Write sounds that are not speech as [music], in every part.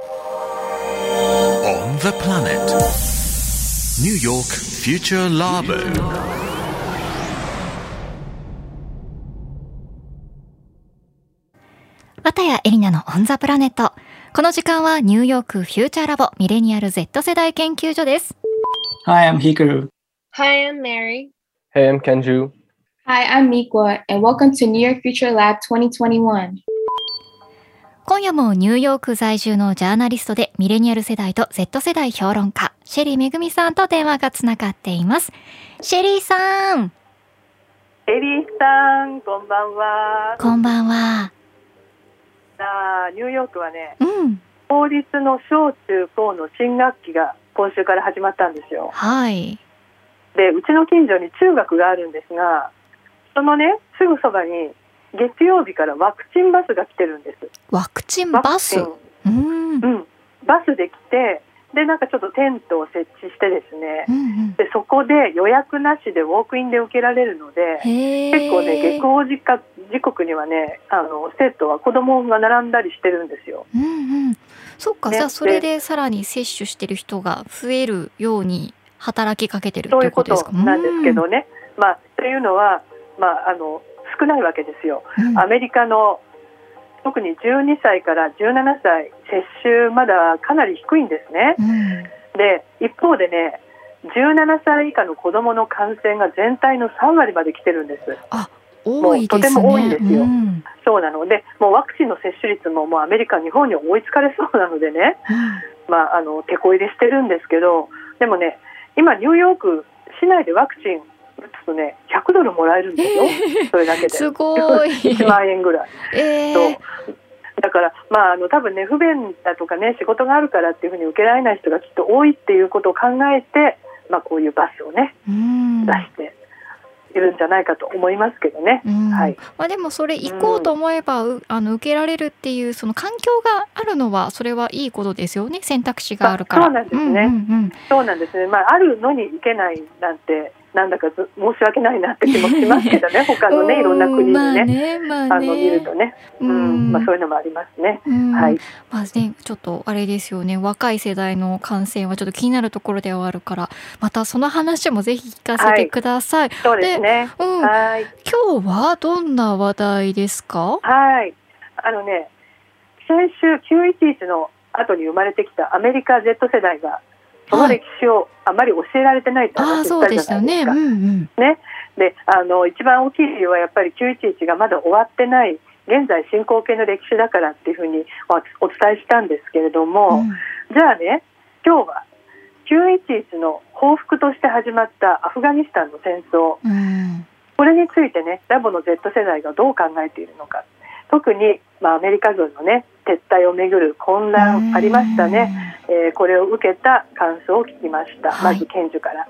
On the planet. New York Future Labo. 綿谷エリナのオンザプラネット。この時間はニューヨークフューチャーラボミレニアル Z 世代研究所です。Hi, I'm Hikaru. Hi, I'm Mary. Hey, I'm Kenju. Hi, I'm Mikwa, and welcome to New York Future Lab 2021. 今夜もニューヨーク在住のジャーナリストでミレニアル世代と Z 世代評論家、シェリーめぐみさんと電話がつながっています。シェリーさん、エリーさん、こんばんは。こんばんは。あーニューヨークはね、うん、公立の小中高の新学期が今週から始まったんですよ。はい。で、うちの近所に中学があるんですが、そのね、すぐそばに月曜日からワクチンバスが来てるんです。ワクチンバス？うん。うんうん、バスで来て、で、なんかちょっとテントを設置してですね、うん。で、そこで予約なしでウォークインで受けられるので、へ結構ね、下ー校時間時刻にはね、あの生徒は子供が並んだりしてるんですよ。うんうん。そっか、ねじゃあそれでさらに接種してる人が増えるように働きかけてるっていそういううことことですかなんですけどね。まあ、というのは、まあ、あの少ないわけですよ。うんアメリカの特に12歳から17歳接種まだかなり低いんですね。うんで一方でね17歳以下の子どもの感染が全体の3割まで来てるんです。多いですね。もうとても多いんですようんそうなのでもうワクチンの接種率ももうアメリカ日本に追いつかれそうなのでね、まあ、あの手こ入れしてるんですけどでもね今ニューヨーク市内でワクチン打つとね100ドルもらえるんですよ、それだけで。すごい。[laughs] 1万円ぐらい。えそう。ー、だから、まあ、あの多分ね不便だとかね仕事があるからっていうふうに受けられない人がきっと多いっていうことを考えて、まあ、こういうバスをねうん。出しているんじゃないかと思いますけどね。うん。はい。まあでもそれ行こうと思えば、うあの受けられるっていうその環境があるのはそれはいいことですよね。選択肢があるから。あそうなんですね。うんうん。そうなんですね、まあ、あるのに行けないなんてなんだかず申し訳ないなって気もしますけどね [laughs] 他うん。のねいろんな国にまあね。ねまあね。あの見るとね、ううん。んまあ、そういうのもありますね。うん。はい、まあね、ちょっとあれですよね。若い世代の感染はちょっと気になるところではあるからまたその話もぜひ聞かせてください。そうですね。うん、はい、今日はどんな話題ですか？はい、あのね、先週911の後に生まれてきたアメリカ Z 世代が、その歴史をあまり教えられてないってああ話したじゃないですか。うんうん。で、あの一番大きい理由はやっぱり911がまだ終わってない。現在進行形の歴史だからっていうふうにまあお伝えしたんですけれども、じゃあね今日は911の報復として始まったアフガニスタンの戦争。うんうん。これについてねラボの Z 世代がどう考えているのか。特に、まあ、アメリカ軍のね撤退をめぐる混乱ありましたね、えーこれを受けた感想を聞きました、はいまず賢樹から。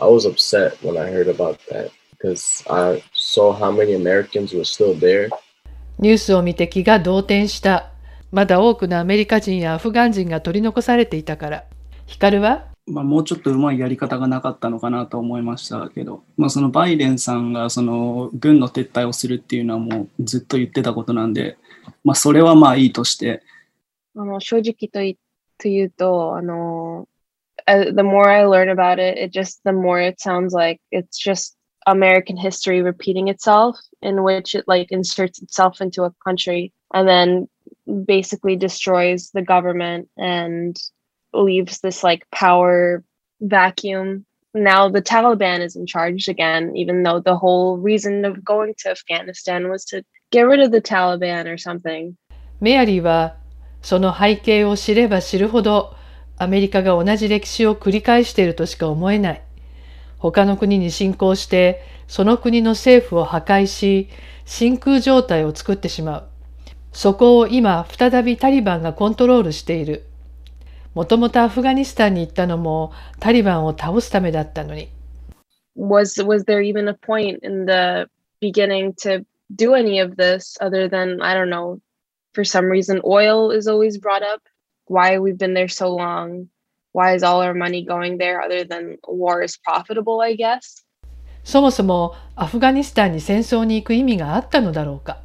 I was upset when I heard about that because I saw how many Americans were still there. ニュースを見て気が動転した。まだ多くのアメリカ人やアフガン人が取り残されていたから。ヒカルはまあ、もうちょっとうまいやり方がなかったのかなと思いましたけど、まあ、そのバイデンさんがその軍の撤退をするっていうのはもうずっと言ってたことなんで、まあ、それはまあいいとして、あの正直といというと、あの、the more I learn about it, it just the more it sounds like it's just American history repeating itself, in which it like inserts itself into a country and then basically destroys the government and leaves this like power vacuum. Now the Taliban is in charge again, even though the whole reason of going to Afghanistan was to get rid of the Taliban or something. メアリーはその背景を知れば知るほどアメリカが同じ歴史を繰り返しているとしか思えない。他の国に侵攻してその国の政府を破壊し真空状態を作ってしまう。そこを今再びタリバンがコントロールしている。もともとアフガニスタンに行ったのもタリバンを倒すためだったのに。was was there even a point in the beginning to do any of this other than i don't know for some reason oil is always brought up why we've been there so long why is all our money going there other than war is profitable i guess そもそもアフガニスタンに戦争に行く意味があったのだろうか。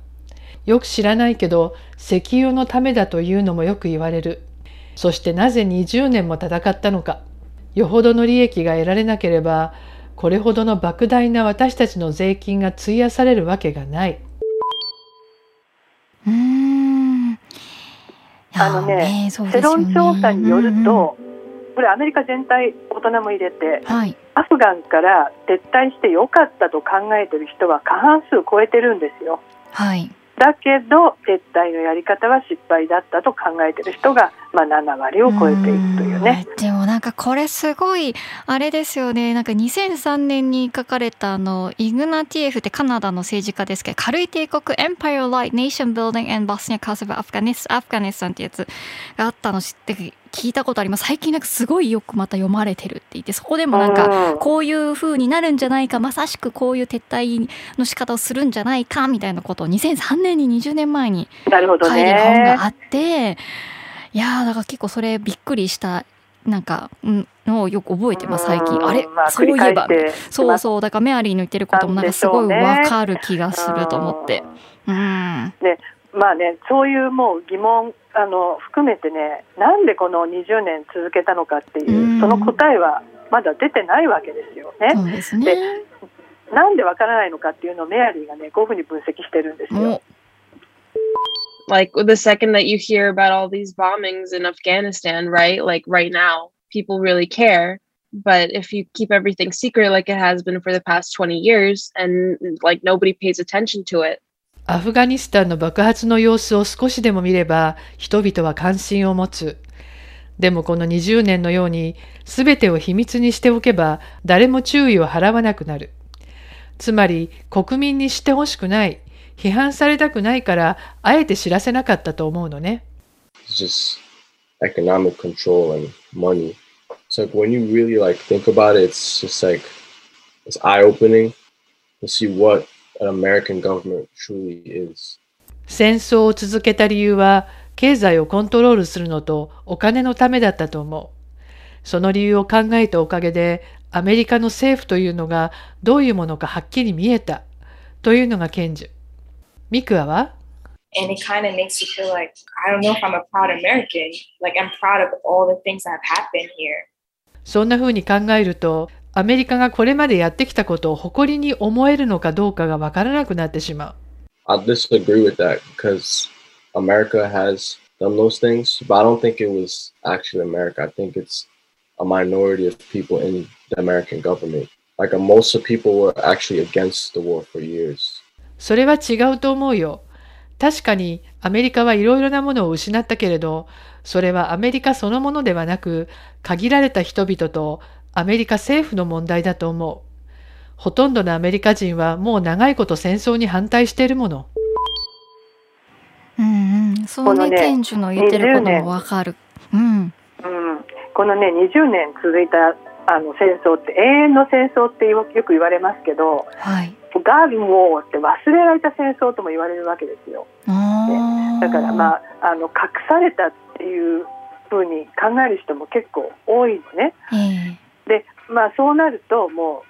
よく知らないけど石油のためだというのもよく言われる。そしてなぜ20年も戦ったのか。よほどの利益が得られなければこれほどの莫大な私たちの税金が費やされるわけがない。うんあのね、ね、世論調査によると、これアメリカ全体大人も入れて、はい、アフガンから撤退してよかったと考えてる人は過半数超えてるんですよ。はいだけど撤退のやり方は失敗だったと考えてる人が、まあ、7割を超えていくというね。でもなんかこれすごいあれですよね。なんか2003年に書かれたあのイグナティエフってカナダの政治家ですけど軽い帝国 Empire Light Nation Building and Bosnia Kosovo Afghanistan ってやつがあったの知って聞いたことあります。最近なんかすごいよくまた読まれてるって言ってそこでもなんかこういう風になるんじゃないか。まさしくこういう撤退の仕方をするんじゃないかみたいなことを2003年に20年前に書いてる本があっていやだから結構それびっくりしたなんか、のをよく覚えてます最近、あれ、まあ、そういえば。そうそう。だからメアリーの言ってることもなんかすごいわかる気がすると思って。うん、でまあねそういうもう疑問あの含めてねなんでこの20年続けたのかっていう、うその答えはまだ出てないわけですよね。そうですね。なんでわからないのかっていうのをメアリーがねこういうふうに分析してるんですよ。Like the second that you hear about all these bombings in Afghanistan, right? Like right now, people really care. But if you keep everything secret like it has been for the past 20 years and like nobody pays attention to it, アフガニスタンの爆発の様子を少しでも見れば人々は関心を持つ。でもこの20年のように全てを秘密にしておけば誰も注意を払わなくなる。つまり国民に知ってほしくない、批判されたくないからあえて知らせなかったと思うのね。Just economic control and money. It's like when you really like think about it, it's just like it's eye-opening to see what an American government truly is. 戦争を続けた理由は経済をコントロールするのとお金のためだったと思う。その理由を考えたおかげでアメリカの政府というのがどういうものかはっきり見えたというのが賢治。ミクアは And it kind of makes you feel like, I don't know if I'm a proud American. Like I'm proud of all the things that have happened here. そんな風に考えるとアメリカがこれまでやってきたことを誇りに思えるのかどうかがわからなくなってしまう。I disagree with that because America has done those things, but I don't think it was actually America. I think it's a minority of people in the American government. Like most of people were actually against the war for years. それは違うと思うよ。確かにアメリカはいろいろなものを失ったけれど、それはアメリカそのものではなく、限られた人々とアメリカ政府の問題だと思う。ほとんどのアメリカ人はもう長いこと戦争に反対しているもの。うんうん、そうね、店主の言ってることもわかる。うん、うん、このね、20年続いたあの戦争って永遠の戦争ってよく言われますけど、はい、ガービン・ウォーって忘れられた戦争とも言われるわけですよ。ね、だからまああの隠されたっていうふうに考える人も結構多いのね。えーでまあそうなるとも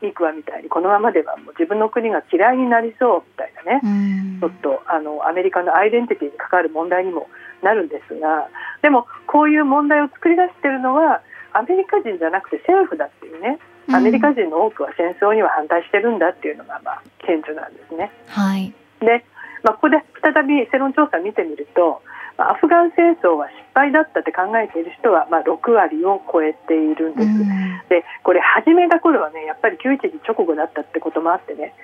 うミクワみたいにこのままではもう自分の国が嫌いになりそうみたいなね、ちょっとあのアメリカのアイデンティティに関わる問題にもなるんですが。でもこういう問題を作り出しているのはアメリカ人じゃなくて政府だっていうねアメリカ人の多くは戦争には反対してるんだっていうのがまあ顕著なんですね。はい、で、まあ、ここで再び世論調査を見てみるとアフガン戦争は失敗だったって考えている人はまあ6割を超えているんです。でこれ始めた頃はねやっぱり911直後だったってこともあってね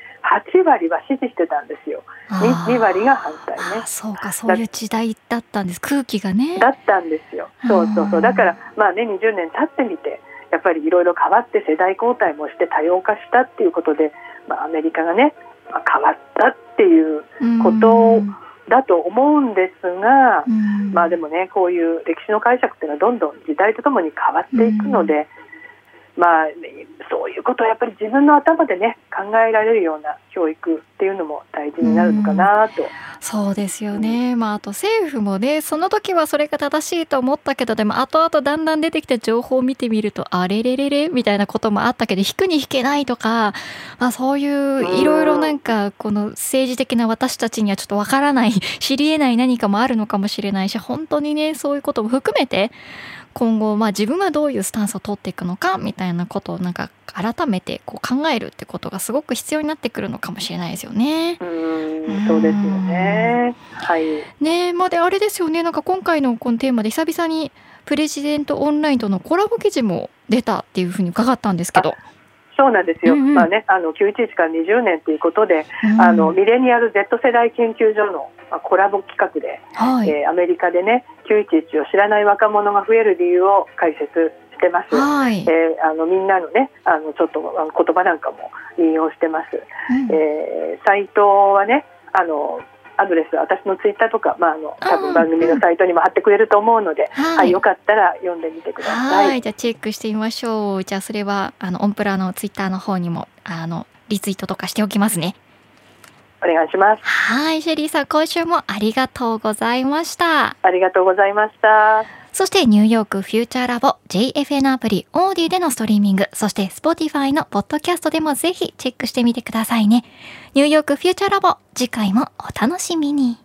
8割は支持してたんですよ。2, 2割が反対ね。そうかそういう時代だったんです。空気がね。だったんですよ。そうそうそう。だからまあね20年経ってみてやっぱりいろいろ変わって世代交代もして多様化したっていうことで、まあ、アメリカがね、まあ、変わったっていうことだと思うんですが、うん、まあでもねこういう歴史の解釈っていうのはどんどん時代とともに変わっていくので、うん、まあそういうことをやっぱり自分の頭でね考えられるような教育っていうのも大事になるのかなと。そうですよね、まあ、あと政府もねその時はそれが正しいと思ったけどでも後々だんだん出てきた情報を見てみるとあれれれれみたいなこともあったけど引くに引けないとか、まあ、そういういろいろなんかこの政治的な私たちにはちょっとわからない知りえない何かもあるのかもしれないし本当にねそういうことも含めて今後、まあ、自分はどういうスタンスを取っていくのかみたいなことをなんか改めてこう考えるってことがすごく必要になってくるのかもしれないですよね。うんそうですよね。はい。ねまあであれですよねなんか今回のこのテーマで久々にプレジデントオンラインとのコラボ記事も出たっていうふうに伺ったんですけど。そうなんですよ、うんうん、まあね、あの911から20年ということで、うん、あのミレニアル Z 世代研究所のコラボ企画で、はい、えー、アメリカでね911を知らない若者が増える理由を解説してます、はい、えー、あのみんなのねあのちょっと言葉なんかも引用してます、うん、えー、サイトはねあのアドレス私のツイッターとか、まあ、あの多分番組のサイトにも貼ってくれると思うので、はい、はい、よかったら読んでみてください。はい、じゃあチェックしてみましょう。じゃあそれはあのオンプラのツイッターの方にもあのリツイートとかしておきますね。お願いします。はい、シェリーさん、今週もありがとうございました。ありがとうございました。そしてニューヨークフューチャーラボ JFN アプリオーディでのストリーミング、そして Spotify のポッドキャストでもぜひチェックしてみてくださいね。ニューヨークフューチャーラボ、次回もお楽しみに。